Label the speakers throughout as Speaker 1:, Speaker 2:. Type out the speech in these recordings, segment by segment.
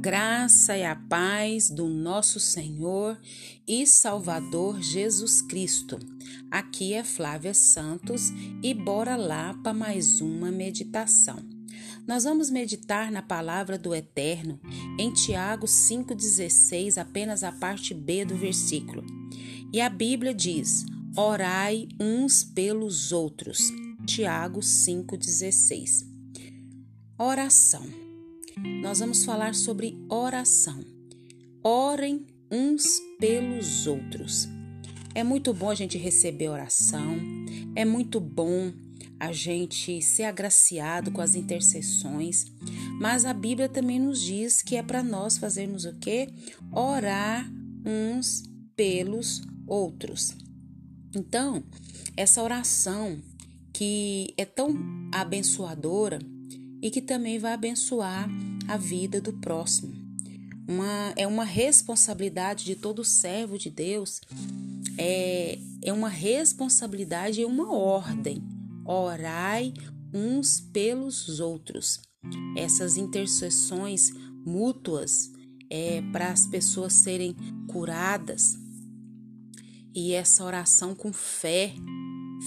Speaker 1: graça e a paz do nosso Senhor e Salvador Jesus Cristo. Aqui é Flávia Santos e bora lá para mais uma meditação. Nós vamos meditar na palavra do Eterno em Tiago 5,16, apenas a parte B do versículo. E a Bíblia diz: Orai uns pelos outros. Tiago 5,16. Oração nós vamos falar sobre oração. Orem uns pelos outros. É muito bom a gente receber oração, é muito bom a gente ser agraciado com as intercessões, mas a Bíblia também nos diz que é para nós fazermos o quê? Orar uns pelos outros. Então, essa oração que é tão abençoadora e que também vai abençoar a vida do próximo. Uma, é uma responsabilidade de todo servo de Deus, é, é uma responsabilidade e uma ordem. Orai uns pelos outros. Essas intercessões mútuas é, para as pessoas serem curadas. E essa oração com fé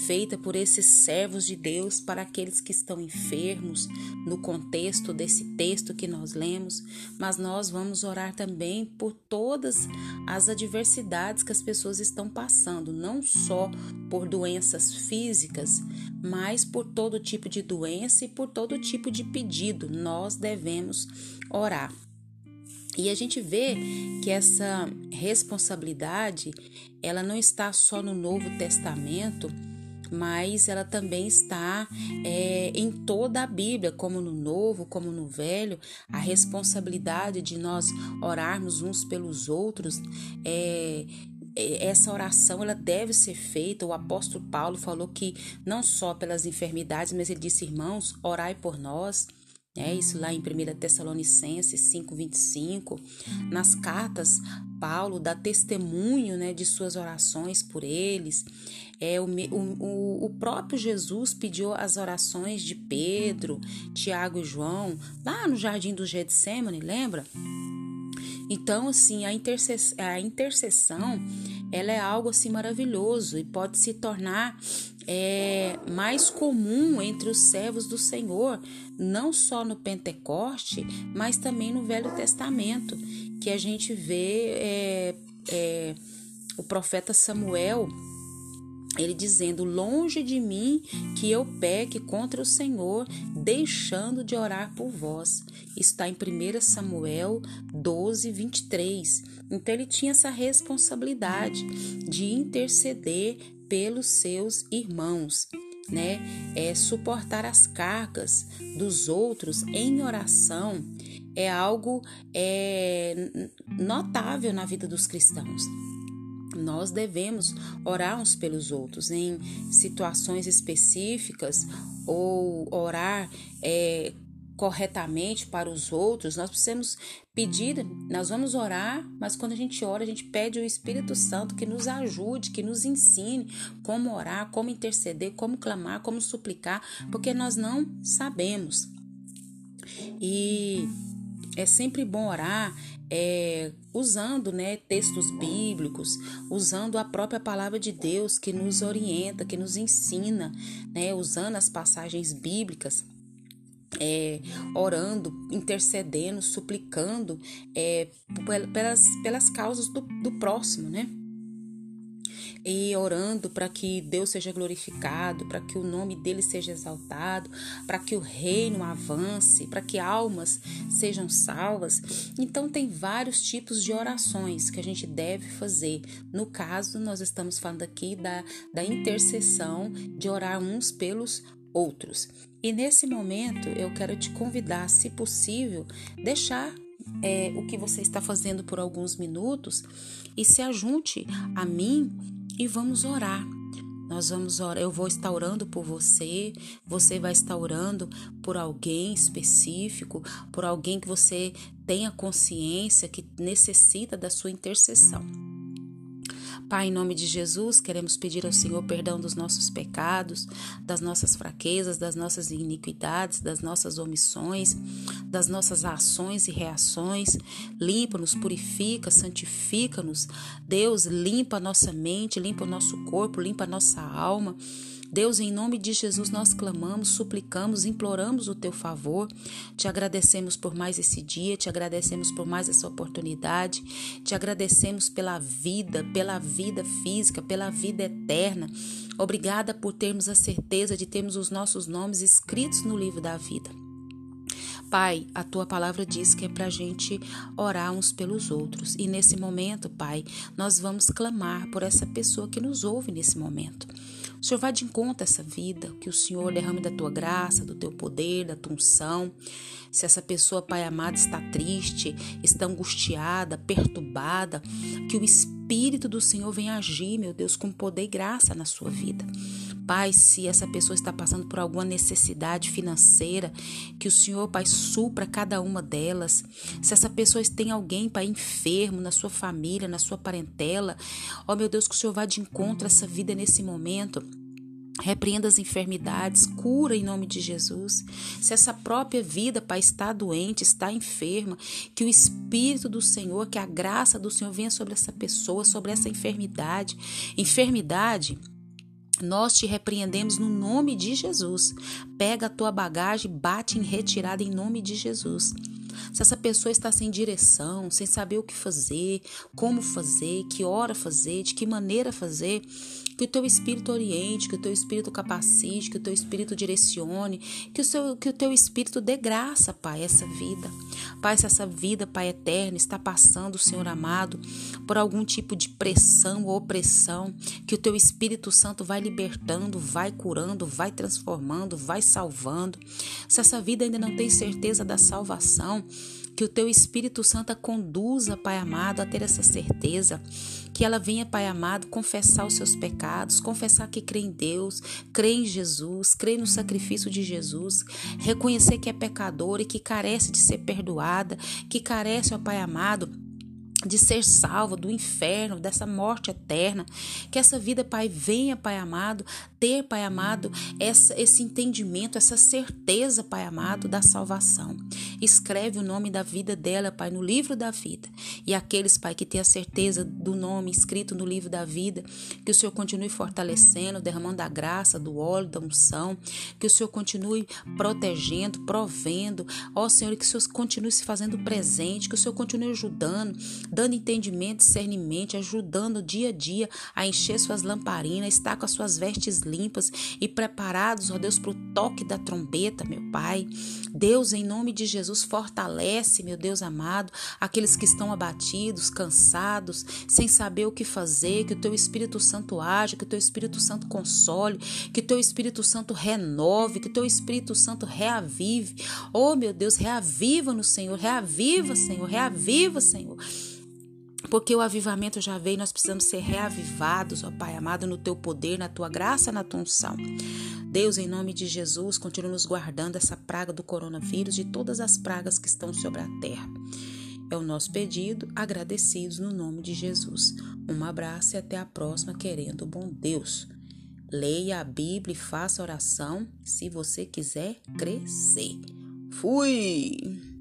Speaker 1: feita por esses servos de Deus para aqueles que estão enfermos, no contexto desse texto que nós lemos, mas nós vamos orar também por todas as adversidades que as pessoas estão passando, não só por doenças físicas, mas por todo tipo de doença e por todo tipo de pedido. Nós devemos orar. E a gente vê que essa responsabilidade, ela não está só no Novo Testamento, mas ela também está é, em toda a Bíblia, como no Novo, como no Velho, a responsabilidade de nós orarmos uns pelos outros. É, é essa oração ela deve ser feita. O apóstolo Paulo falou que não só pelas enfermidades, mas ele disse: irmãos, orai por nós. É isso lá em 1 Tessalonicenses 5:25, nas cartas Paulo dá testemunho, né, de suas orações por eles. É o, o, o próprio Jesus pediu as orações de Pedro, Tiago e João lá no jardim do Getsemane, lembra? Então, assim, a, intercess a intercessão, ela é algo assim maravilhoso e pode se tornar é, mais comum entre os servos do Senhor, não só no Pentecoste, mas também no Velho Testamento, que a gente vê é, é, o profeta Samuel ele dizendo: Longe de mim que eu peque contra o Senhor, deixando de orar por vós. Está em 1 Samuel 12, 23. Então ele tinha essa responsabilidade de interceder pelos seus irmãos, né? É suportar as cargas dos outros em oração é algo é, notável na vida dos cristãos. Nós devemos orar uns pelos outros em situações específicas ou orar é, corretamente para os outros, nós precisamos pedir, nós vamos orar, mas quando a gente ora, a gente pede o Espírito Santo que nos ajude, que nos ensine como orar, como interceder, como clamar, como suplicar, porque nós não sabemos. E é sempre bom orar é, usando né, textos bíblicos, usando a própria palavra de Deus que nos orienta, que nos ensina, né, usando as passagens bíblicas. É, orando, intercedendo, suplicando é, pelas, pelas causas do, do próximo, né? E orando para que Deus seja glorificado, para que o nome dele seja exaltado, para que o reino avance, para que almas sejam salvas. Então, tem vários tipos de orações que a gente deve fazer. No caso, nós estamos falando aqui da, da intercessão, de orar uns pelos outros. E nesse momento, eu quero te convidar, se possível, deixar é, o que você está fazendo por alguns minutos e se ajunte a mim e vamos orar. Nós vamos orar, eu vou estar orando por você, você vai estar orando por alguém específico, por alguém que você tenha consciência que necessita da sua intercessão. Pai, em nome de Jesus, queremos pedir ao Senhor perdão dos nossos pecados, das nossas fraquezas, das nossas iniquidades, das nossas omissões, das nossas ações e reações. Limpa-nos, purifica, santifica-nos. Deus, limpa a nossa mente, limpa o nosso corpo, limpa a nossa alma. Deus, em nome de Jesus, nós clamamos, suplicamos, imploramos o teu favor. Te agradecemos por mais esse dia, te agradecemos por mais essa oportunidade, te agradecemos pela vida, pela vida física, pela vida eterna. Obrigada por termos a certeza de termos os nossos nomes escritos no livro da vida. Pai, a tua palavra diz que é para a gente orar uns pelos outros. E nesse momento, Pai, nós vamos clamar por essa pessoa que nos ouve nesse momento. O Senhor vá de encontro a essa vida, que o Senhor derrame da tua graça, do teu poder, da tua unção. Se essa pessoa, Pai amado, está triste, está angustiada, perturbada, que o Espírito do Senhor venha agir, meu Deus, com poder e graça na sua vida. Pai, se essa pessoa está passando por alguma necessidade financeira, que o Senhor, Pai, supra cada uma delas. Se essa pessoa tem alguém, Pai, enfermo na sua família, na sua parentela, ó meu Deus, que o Senhor vá de encontro a essa vida nesse momento. Repreenda as enfermidades, cura em nome de Jesus. Se essa própria vida, Pai, está doente, está enferma, que o Espírito do Senhor, que a graça do Senhor venha sobre essa pessoa, sobre essa enfermidade. Enfermidade nós te repreendemos no nome de Jesus. Pega a tua bagagem, bate em retirada em nome de Jesus. Se essa pessoa está sem direção, sem saber o que fazer, como fazer, que hora fazer, de que maneira fazer, que o teu espírito oriente, que o teu espírito capacite, que o teu espírito direcione, que o, seu, que o teu espírito dê graça, Pai, essa vida. Pai, se essa vida, Pai eterno, está passando, Senhor amado, por algum tipo de pressão ou opressão, que o teu Espírito Santo vai libertando, vai curando, vai transformando, vai salvando. Se essa vida ainda não tem certeza da salvação, que o teu Espírito Santo conduza, Pai amado, a ter essa certeza. Que ela venha, Pai amado, confessar os seus pecados, confessar que crê em Deus, crê em Jesus, crê no sacrifício de Jesus, reconhecer que é pecador e que carece de ser perdoada, que carece, ó Pai amado, de ser salvo do inferno, dessa morte eterna. Que essa vida, Pai, venha, Pai amado, ter, Pai amado, essa, esse entendimento, essa certeza, Pai amado, da salvação. Escreve o nome da vida dela, Pai, no livro da vida. E aqueles, Pai, que têm a certeza do nome escrito no livro da vida, que o Senhor continue fortalecendo, derramando a graça, do óleo, da unção, que o Senhor continue protegendo, provendo. Ó Senhor, que o Senhor continue se fazendo presente, que o Senhor continue ajudando dando entendimento, discernimento, ajudando dia a dia a encher suas lamparinas, estar com as suas vestes limpas e preparados, ó Deus, para o toque da trombeta, meu Pai. Deus, em nome de Jesus, fortalece, meu Deus amado, aqueles que estão abatidos, cansados, sem saber o que fazer, que o teu Espírito Santo age, que o teu Espírito Santo console, que o teu Espírito Santo renove, que o teu Espírito Santo reavive. Oh, meu Deus, reaviva no Senhor, reaviva, Senhor, reaviva, Senhor. Porque o avivamento já veio, nós precisamos ser reavivados, ó Pai amado, no teu poder, na tua graça, na tua unção. Deus, em nome de Jesus, continue nos guardando essa praga do coronavírus, de todas as pragas que estão sobre a terra. É o nosso pedido, agradecidos no nome de Jesus. Um abraço e até a próxima, querendo o bom Deus. Leia a Bíblia e faça oração se você quiser crescer. Fui!